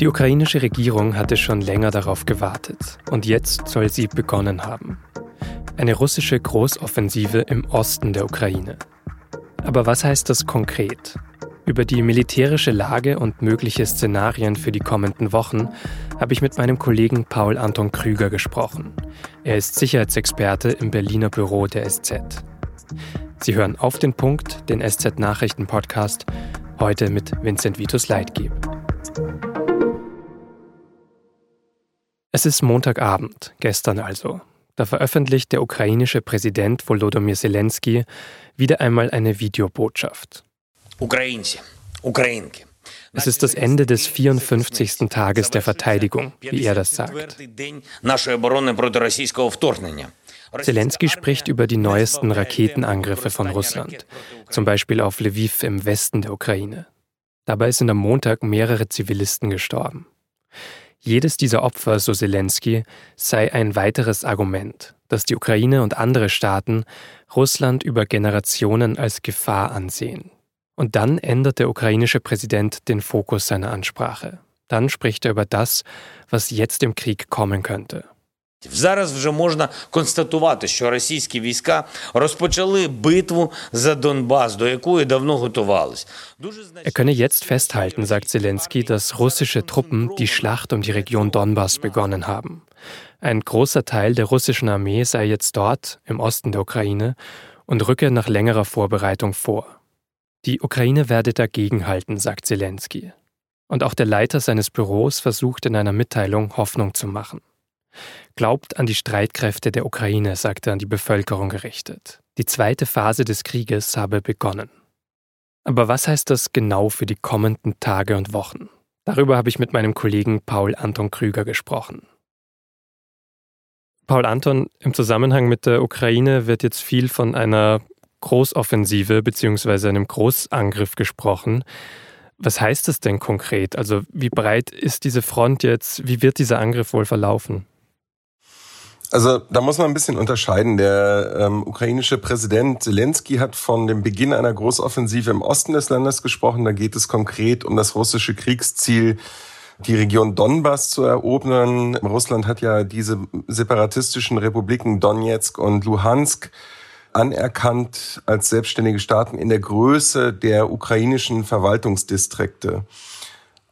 Die ukrainische Regierung hatte schon länger darauf gewartet und jetzt soll sie begonnen haben. Eine russische Großoffensive im Osten der Ukraine. Aber was heißt das konkret? Über die militärische Lage und mögliche Szenarien für die kommenden Wochen habe ich mit meinem Kollegen Paul Anton Krüger gesprochen. Er ist Sicherheitsexperte im Berliner Büro der SZ. Sie hören auf den Punkt, den SZ Nachrichten Podcast, heute mit Vincent Vitus Leitgeb. Es ist Montagabend, gestern also. Da veröffentlicht der ukrainische Präsident Volodymyr Zelensky wieder einmal eine Videobotschaft. Es ist das Ende des 54. Tages der Verteidigung, wie er das sagt. Zelensky spricht über die neuesten Raketenangriffe von Russland, zum Beispiel auf Lviv im Westen der Ukraine. Dabei sind am Montag mehrere Zivilisten gestorben. Jedes dieser Opfer, so Zelensky, sei ein weiteres Argument, dass die Ukraine und andere Staaten Russland über Generationen als Gefahr ansehen. Und dann ändert der ukrainische Präsident den Fokus seiner Ansprache. Dann spricht er über das, was jetzt im Krieg kommen könnte. Зараз вже можна констатувати, що російські війська розпочали битву за Донбас, до якої давно готувались. Er könne jetzt festhalten, sagt Zelensky, dass russische Truppen die Schlacht um die Region Donbass begonnen haben. Ein großer Teil der russischen Armee sei jetzt dort, im Osten der Ukraine, und rücke nach längerer Vorbereitung vor. Die Ukraine werde dagegenhalten, sagt Zelensky. Und auch der Leiter seines Büros versucht in einer Mitteilung Hoffnung zu machen. Glaubt an die Streitkräfte der Ukraine, sagt er an die Bevölkerung gerichtet. Die zweite Phase des Krieges habe begonnen. Aber was heißt das genau für die kommenden Tage und Wochen? Darüber habe ich mit meinem Kollegen Paul Anton Krüger gesprochen. Paul Anton, im Zusammenhang mit der Ukraine wird jetzt viel von einer Großoffensive bzw. einem Großangriff gesprochen. Was heißt das denn konkret? Also wie breit ist diese Front jetzt? Wie wird dieser Angriff wohl verlaufen? Also da muss man ein bisschen unterscheiden. Der ähm, ukrainische Präsident Zelensky hat von dem Beginn einer Großoffensive im Osten des Landes gesprochen. Da geht es konkret um das russische Kriegsziel, die Region Donbass zu erobern. Russland hat ja diese separatistischen Republiken Donetsk und Luhansk anerkannt als selbstständige Staaten in der Größe der ukrainischen Verwaltungsdistrikte.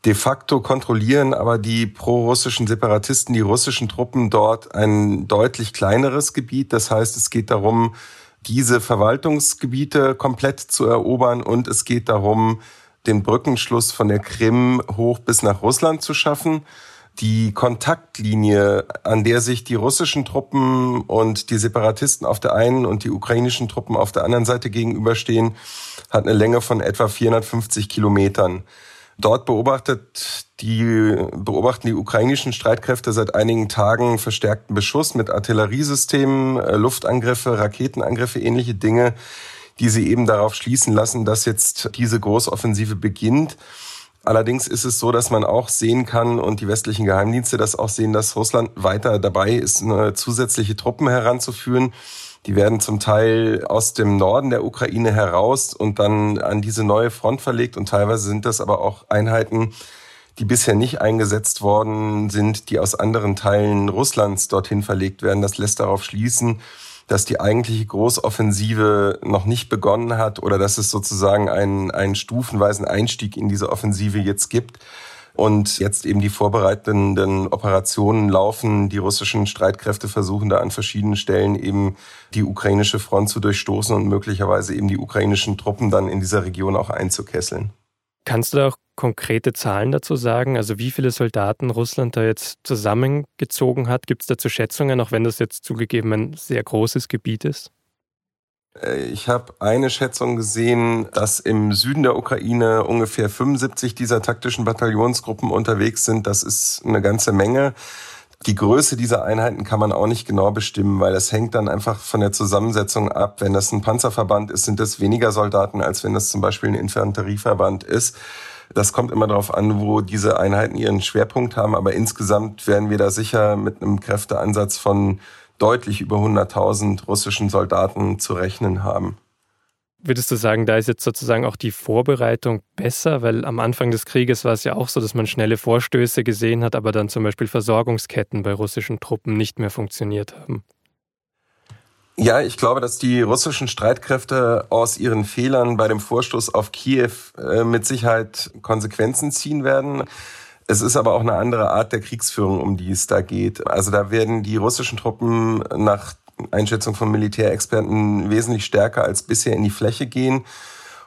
De facto kontrollieren aber die prorussischen Separatisten, die russischen Truppen dort ein deutlich kleineres Gebiet. Das heißt, es geht darum, diese Verwaltungsgebiete komplett zu erobern und es geht darum, den Brückenschluss von der Krim hoch bis nach Russland zu schaffen. Die Kontaktlinie, an der sich die russischen Truppen und die Separatisten auf der einen und die ukrainischen Truppen auf der anderen Seite gegenüberstehen, hat eine Länge von etwa 450 Kilometern. Dort beobachtet die, beobachten die ukrainischen Streitkräfte seit einigen Tagen verstärkten Beschuss mit Artilleriesystemen, äh, Luftangriffe, Raketenangriffe, ähnliche Dinge, die sie eben darauf schließen lassen, dass jetzt diese Großoffensive beginnt. Allerdings ist es so, dass man auch sehen kann und die westlichen Geheimdienste das auch sehen, dass Russland weiter dabei ist, zusätzliche Truppen heranzuführen. Die werden zum Teil aus dem Norden der Ukraine heraus und dann an diese neue Front verlegt. Und teilweise sind das aber auch Einheiten, die bisher nicht eingesetzt worden sind, die aus anderen Teilen Russlands dorthin verlegt werden. Das lässt darauf schließen, dass die eigentliche Großoffensive noch nicht begonnen hat oder dass es sozusagen einen, einen stufenweisen Einstieg in diese Offensive jetzt gibt und jetzt eben die vorbereitenden Operationen laufen. Die russischen Streitkräfte versuchen da an verschiedenen Stellen eben die ukrainische Front zu durchstoßen und möglicherweise eben die ukrainischen Truppen dann in dieser Region auch einzukesseln. Kannst du da auch konkrete Zahlen dazu sagen? Also wie viele Soldaten Russland da jetzt zusammengezogen hat? Gibt es dazu Schätzungen, auch wenn das jetzt zugegeben ein sehr großes Gebiet ist? Äh, ich habe eine Schätzung gesehen, dass im Süden der Ukraine ungefähr 75 dieser taktischen Bataillonsgruppen unterwegs sind. Das ist eine ganze Menge. Die Größe dieser Einheiten kann man auch nicht genau bestimmen, weil es hängt dann einfach von der Zusammensetzung ab. Wenn das ein Panzerverband ist, sind es weniger Soldaten, als wenn das zum Beispiel ein Infanterieverband ist. Das kommt immer darauf an, wo diese Einheiten ihren Schwerpunkt haben. Aber insgesamt werden wir da sicher mit einem Kräfteansatz von deutlich über 100.000 russischen Soldaten zu rechnen haben. Würdest du sagen, da ist jetzt sozusagen auch die Vorbereitung besser? Weil am Anfang des Krieges war es ja auch so, dass man schnelle Vorstöße gesehen hat, aber dann zum Beispiel Versorgungsketten bei russischen Truppen nicht mehr funktioniert haben. Ja, ich glaube, dass die russischen Streitkräfte aus ihren Fehlern bei dem Vorstoß auf Kiew äh, mit Sicherheit Konsequenzen ziehen werden. Es ist aber auch eine andere Art der Kriegsführung, um die es da geht. Also da werden die russischen Truppen nach Einschätzung von Militärexperten wesentlich stärker als bisher in die Fläche gehen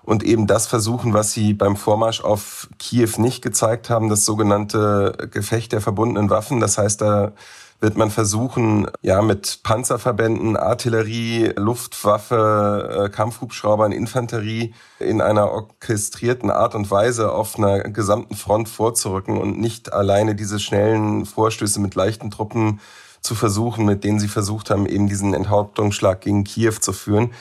und eben das versuchen, was sie beim Vormarsch auf Kiew nicht gezeigt haben, das sogenannte Gefecht der verbundenen Waffen. Das heißt, da wird man versuchen, ja, mit Panzerverbänden, Artillerie, Luftwaffe, äh, Kampfhubschraubern, Infanterie in einer orchestrierten Art und Weise auf einer gesamten Front vorzurücken und nicht alleine diese schnellen Vorstöße mit leichten Truppen zu versuchen, mit denen sie versucht haben, eben diesen Enthauptungsschlag gegen Kiew zu führen.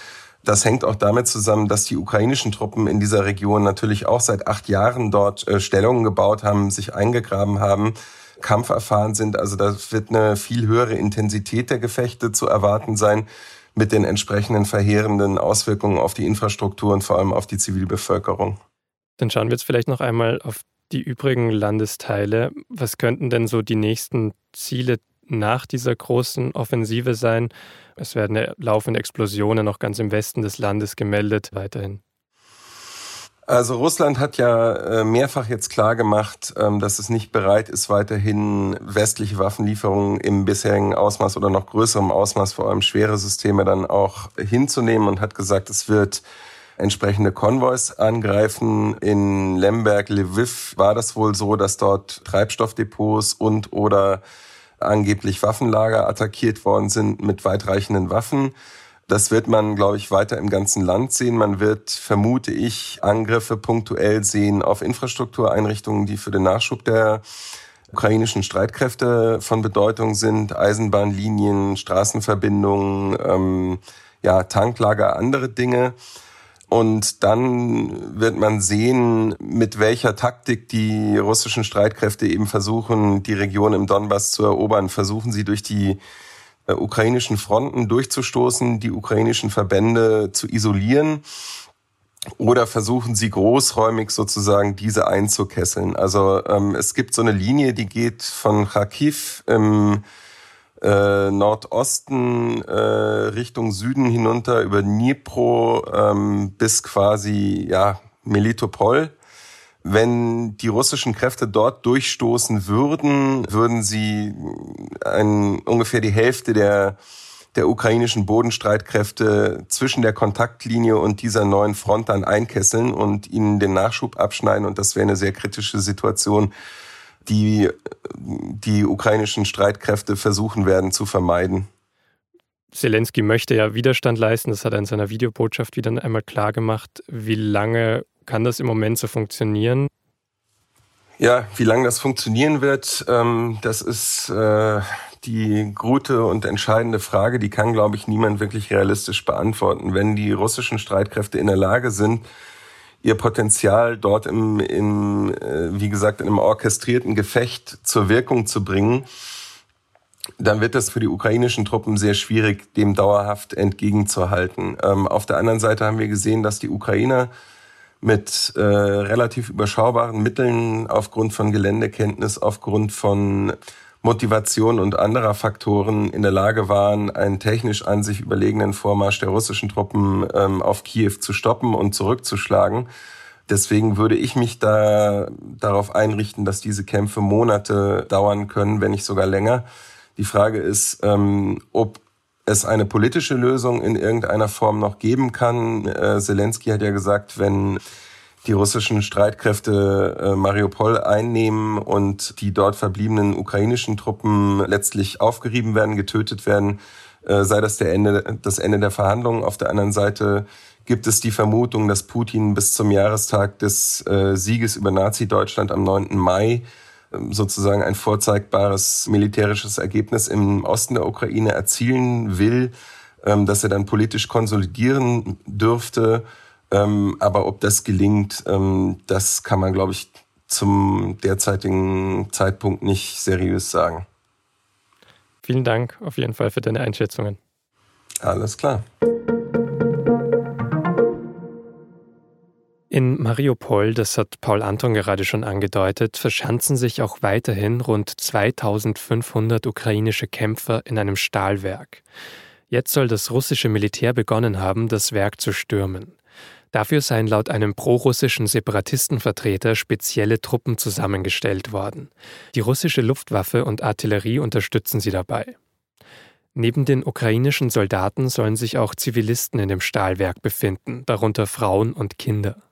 Das hängt auch damit zusammen, dass die ukrainischen Truppen in dieser Region natürlich auch seit acht Jahren dort äh, Stellungen gebaut haben, sich eingegraben haben, kampferfahren sind. Also da wird eine viel höhere Intensität der Gefechte zu erwarten sein mit den entsprechenden verheerenden Auswirkungen auf die Infrastruktur und vor allem auf die Zivilbevölkerung. Dann schauen wir jetzt vielleicht noch einmal auf die übrigen Landesteile. Was könnten denn so die nächsten Ziele nach dieser großen Offensive sein. Es werden laufende Explosionen noch ganz im Westen des Landes gemeldet, weiterhin. Also Russland hat ja äh, mehrfach jetzt klar gemacht, ähm, dass es nicht bereit ist, weiterhin westliche Waffenlieferungen im bisherigen Ausmaß oder noch größerem Ausmaß, vor allem schwere Systeme, dann auch hinzunehmen und hat gesagt, es wird entsprechende Konvois angreifen. In Lemberg, Lviv war das wohl so, dass dort Treibstoffdepots und oder angeblich Waffenlager attackiert worden sind mit weitreichenden Waffen. Das wird man, glaube ich, weiter im ganzen Land sehen. Man wird, vermute ich, Angriffe punktuell sehen auf Infrastruktureinrichtungen, die für den Nachschub der ukrainischen Streitkräfte von Bedeutung sind. Eisenbahnlinien, Straßenverbindungen, ähm, ja, Tanklager, andere Dinge. Und dann wird man sehen, mit welcher Taktik die russischen Streitkräfte eben versuchen, die Region im Donbass zu erobern. Versuchen sie durch die äh, ukrainischen Fronten durchzustoßen, die ukrainischen Verbände zu isolieren oder versuchen sie großräumig sozusagen diese einzukesseln. Also ähm, es gibt so eine Linie, die geht von Kharkiv im äh, Nordosten äh, Richtung Süden hinunter über Dnipro ähm, bis quasi ja Melitopol. Wenn die russischen Kräfte dort durchstoßen würden, würden sie ein, ungefähr die Hälfte der der ukrainischen Bodenstreitkräfte zwischen der Kontaktlinie und dieser neuen Front dann einkesseln und ihnen den Nachschub abschneiden. Und das wäre eine sehr kritische Situation die die ukrainischen Streitkräfte versuchen werden zu vermeiden. Zelensky möchte ja Widerstand leisten, das hat er in seiner Videobotschaft wieder einmal klar gemacht. Wie lange kann das im Moment so funktionieren? Ja, wie lange das funktionieren wird, ähm, das ist äh, die gute und entscheidende Frage. Die kann, glaube ich, niemand wirklich realistisch beantworten. Wenn die russischen Streitkräfte in der Lage sind, ihr Potenzial dort im, im äh, wie gesagt, in einem orchestrierten Gefecht zur Wirkung zu bringen, dann wird es für die ukrainischen Truppen sehr schwierig, dem dauerhaft entgegenzuhalten. Ähm, auf der anderen Seite haben wir gesehen, dass die Ukrainer mit äh, relativ überschaubaren Mitteln aufgrund von Geländekenntnis, aufgrund von Motivation und anderer Faktoren in der Lage waren, einen technisch an sich überlegenen Vormarsch der russischen Truppen ähm, auf Kiew zu stoppen und zurückzuschlagen. Deswegen würde ich mich da darauf einrichten, dass diese Kämpfe Monate dauern können, wenn nicht sogar länger. Die Frage ist, ähm, ob es eine politische Lösung in irgendeiner Form noch geben kann. Äh, Zelensky hat ja gesagt, wenn die russischen Streitkräfte äh, Mariupol einnehmen und die dort verbliebenen ukrainischen Truppen letztlich aufgerieben werden, getötet werden, äh, sei das der Ende, das Ende der Verhandlungen. Auf der anderen Seite gibt es die Vermutung, dass Putin bis zum Jahrestag des äh, Sieges über Nazi-Deutschland am 9. Mai sozusagen ein vorzeigbares militärisches Ergebnis im Osten der Ukraine erzielen will, ähm, dass er dann politisch konsolidieren dürfte ähm, aber ob das gelingt, ähm, das kann man, glaube ich, zum derzeitigen Zeitpunkt nicht seriös sagen. Vielen Dank auf jeden Fall für deine Einschätzungen. Alles klar. In Mariupol, das hat Paul Anton gerade schon angedeutet, verschanzen sich auch weiterhin rund 2500 ukrainische Kämpfer in einem Stahlwerk. Jetzt soll das russische Militär begonnen haben, das Werk zu stürmen. Dafür seien laut einem prorussischen Separatistenvertreter spezielle Truppen zusammengestellt worden. Die russische Luftwaffe und Artillerie unterstützen sie dabei. Neben den ukrainischen Soldaten sollen sich auch Zivilisten in dem Stahlwerk befinden, darunter Frauen und Kinder.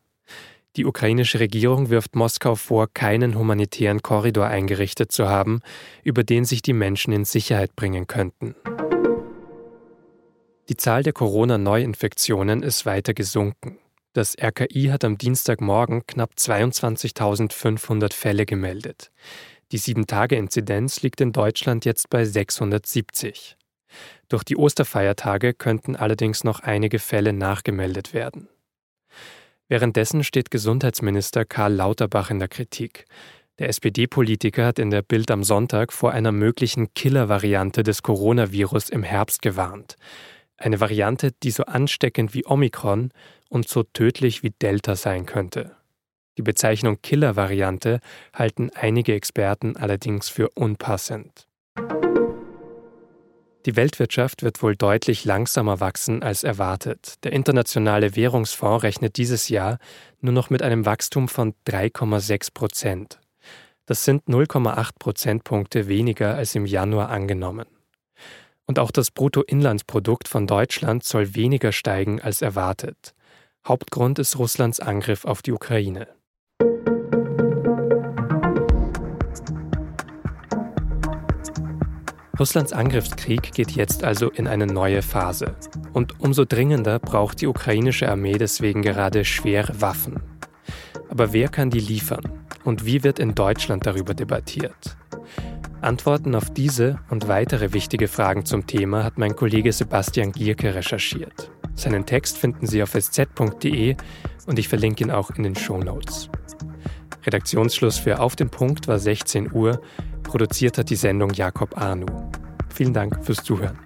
Die ukrainische Regierung wirft Moskau vor, keinen humanitären Korridor eingerichtet zu haben, über den sich die Menschen in Sicherheit bringen könnten. Die Zahl der Corona-Neuinfektionen ist weiter gesunken. Das RKI hat am Dienstagmorgen knapp 22.500 Fälle gemeldet. Die 7-Tage-Inzidenz liegt in Deutschland jetzt bei 670. Durch die Osterfeiertage könnten allerdings noch einige Fälle nachgemeldet werden. Währenddessen steht Gesundheitsminister Karl Lauterbach in der Kritik. Der SPD-Politiker hat in der Bild am Sonntag vor einer möglichen Killer-Variante des Coronavirus im Herbst gewarnt. Eine Variante, die so ansteckend wie Omikron und so tödlich wie Delta sein könnte. Die Bezeichnung Killer-Variante halten einige Experten allerdings für unpassend. Die Weltwirtschaft wird wohl deutlich langsamer wachsen als erwartet. Der Internationale Währungsfonds rechnet dieses Jahr nur noch mit einem Wachstum von 3,6 Prozent. Das sind 0,8 Prozentpunkte weniger als im Januar angenommen. Und auch das Bruttoinlandsprodukt von Deutschland soll weniger steigen als erwartet. Hauptgrund ist Russlands Angriff auf die Ukraine. Russlands Angriffskrieg geht jetzt also in eine neue Phase. Und umso dringender braucht die ukrainische Armee deswegen gerade schwere Waffen. Aber wer kann die liefern? Und wie wird in Deutschland darüber debattiert? Antworten auf diese und weitere wichtige Fragen zum Thema hat mein Kollege Sebastian Gierke recherchiert. Seinen Text finden Sie auf sz.de und ich verlinke ihn auch in den Show Notes. Redaktionsschluss für Auf den Punkt war 16 Uhr. Produziert hat die Sendung Jakob Arnu. Vielen Dank fürs Zuhören.